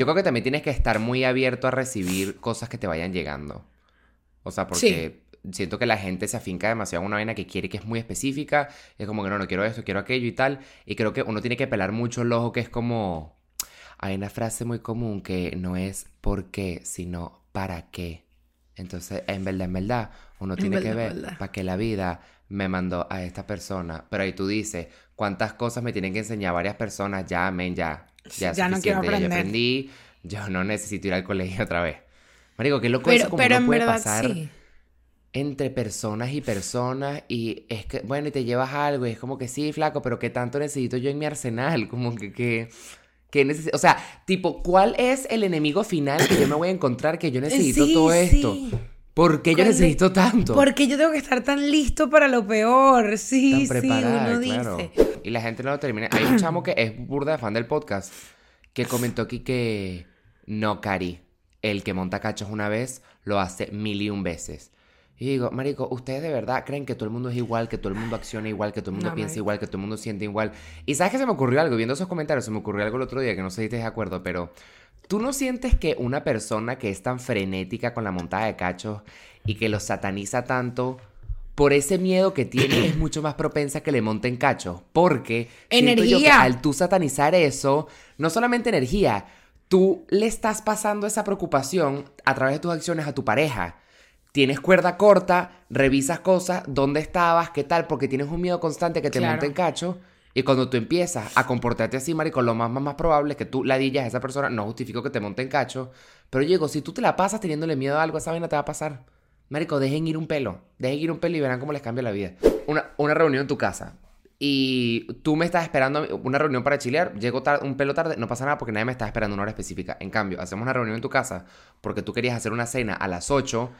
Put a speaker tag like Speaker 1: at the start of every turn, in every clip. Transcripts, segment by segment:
Speaker 1: Yo creo que también tienes que estar muy abierto a recibir cosas que te vayan llegando. O sea, porque siento que la gente se afinca demasiado en una vaina que quiere que es muy específica. Es como que no, no quiero esto, quiero aquello y tal. Y creo que uno tiene que pelar mucho el ojo, que es como. Hay una frase muy común que no es por qué, sino para qué. Entonces, en verdad, en verdad, uno tiene que ver para qué la vida me mandó a esta persona. Pero ahí tú dices, ¿cuántas cosas me tienen que enseñar varias personas? Ya, amén, ya. Ya,
Speaker 2: ya no quiero aprender.
Speaker 1: Ya aprendí, yo no necesito ir al colegio otra vez. Marico, qué loco pero, eso como no puede pasar entre personas y personas y es que, bueno, y te llevas algo y es como que sí, flaco, pero ¿qué tanto necesito yo en mi arsenal? Como que, que, que necesito, o sea, tipo, ¿cuál es el enemigo final que yo me voy a encontrar que yo necesito todo esto? ¿Por qué yo necesito tanto?
Speaker 2: Porque yo tengo que estar tan listo para lo peor. Sí, sí, uno dice.
Speaker 1: Y la gente no lo termina. Hay un chamo que es burda de fan del podcast que comentó aquí que no, Cari, el que monta cachos una vez lo hace mil y un veces. Y digo, Marico, ¿ustedes de verdad creen que todo el mundo es igual, que todo el mundo acciona igual, que todo el mundo piensa igual, que todo el mundo siente igual? Y sabes que se me ocurrió algo, viendo esos comentarios, se me ocurrió algo el otro día que no sé si te de acuerdo, pero ¿tú no sientes que una persona que es tan frenética con la montada de cachos y que los sataniza tanto, por ese miedo que tiene es mucho más propensa que le monten cachos? Porque energía. Yo que al tú satanizar eso, no solamente energía, tú le estás pasando esa preocupación a través de tus acciones a tu pareja tienes cuerda corta, revisas cosas, dónde estabas, qué tal, porque tienes un miedo constante que te monte en cacho. Y cuando tú empiezas a comportarte así, marico, lo más, más, más probable es que tú ladillas a esa persona. No justifico que te monte en cacho. Pero digo, si tú te la pasas teniéndole miedo a algo, esa vaina te va a pasar. Marico, dejen ir un pelo. Dejen ir un pelo y verán cómo les cambia la vida. Una, una reunión en tu casa. Y tú me estás esperando una reunión para chilear. Llego un pelo tarde. No pasa nada porque nadie me está esperando una hora específica. En cambio, hacemos una reunión en tu casa porque tú querías hacer una cena a las 8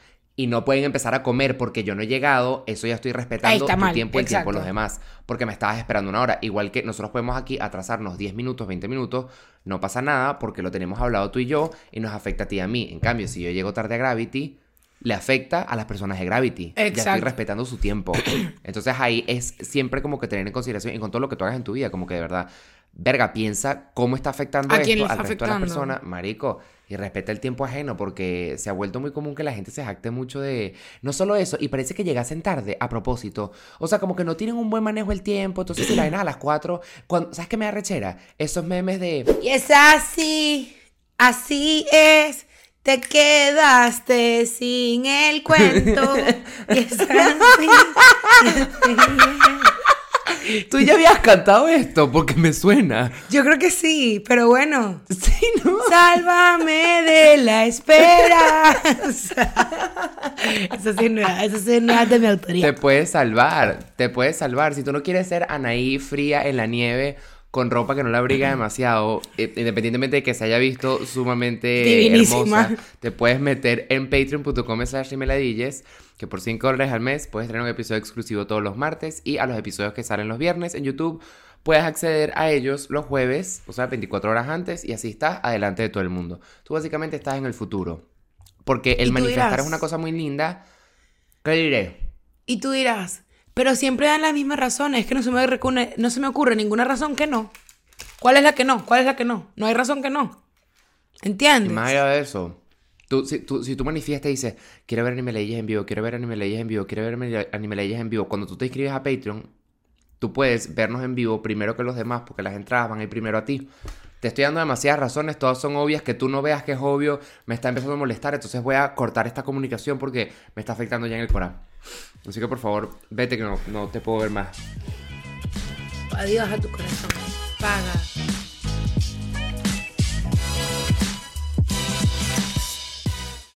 Speaker 1: y no pueden empezar a comer porque yo no he llegado, eso ya estoy respetando tu tiempo y el tiempo de los demás, porque me estabas esperando una hora. Igual que nosotros podemos aquí atrasarnos 10 minutos, 20 minutos, no pasa nada porque lo tenemos hablado tú y yo y nos afecta a ti y a mí. En cambio, si yo llego tarde a Gravity, le afecta a las personas de Gravity. Ya estoy respetando su tiempo. Entonces ahí es siempre como que tener en consideración y con todo lo que tú hagas en tu vida, como que de verdad, verga, piensa cómo está afectando esto al resto de las personas. Marico, y respeta el tiempo ajeno porque se ha vuelto muy común que la gente se jacte mucho de no solo eso y parece que llegasen tarde a propósito. O sea como que no tienen un buen manejo del tiempo entonces si la ven a las 4 cuando sabes qué me da rechera esos memes de
Speaker 2: y es así así es te quedaste sin el cuento y es así,
Speaker 1: Tú ya habías cantado esto porque me suena.
Speaker 2: Yo creo que sí, pero bueno.
Speaker 1: Sí, ¿no?
Speaker 2: Sálvame de la espera. eso sí no, eso sí no es de mi autoría.
Speaker 1: Te puedes salvar, te puedes salvar. Si tú no quieres ser Anaí fría en la nieve con ropa que no la abriga demasiado, eh, independientemente de que se haya visto sumamente hermosa, te puedes meter en patreon.com slash que por 5 dólares al mes puedes tener un episodio exclusivo todos los martes y a los episodios que salen los viernes en YouTube puedes acceder a ellos los jueves, o sea, 24 horas antes y así estás adelante de todo el mundo. Tú básicamente estás en el futuro. Porque el manifestar es una cosa muy linda. ¿Qué diré?
Speaker 2: Y tú dirás, pero siempre dan las mismas razones. Es que no se, me ocurre, no se me ocurre ninguna razón que no. ¿Cuál es la que no? ¿Cuál es la que no? No hay razón que no. ¿Entiendes?
Speaker 1: más allá de eso, tú, si, tú, si tú manifiestas y dices, quiero ver Anime Leyes en vivo, quiero ver Anime Leyes en vivo, quiero ver Anime Leyes en vivo, cuando tú te inscribes a Patreon, tú puedes vernos en vivo primero que los demás porque las entradas van a ir primero a ti. Te estoy dando demasiadas razones, todas son obvias, que tú no veas que es obvio, me está empezando a molestar, entonces voy a cortar esta comunicación porque me está afectando ya en el corazón. Así que por favor, vete que no, no te puedo ver más.
Speaker 2: Adiós a tu corazón. Paga.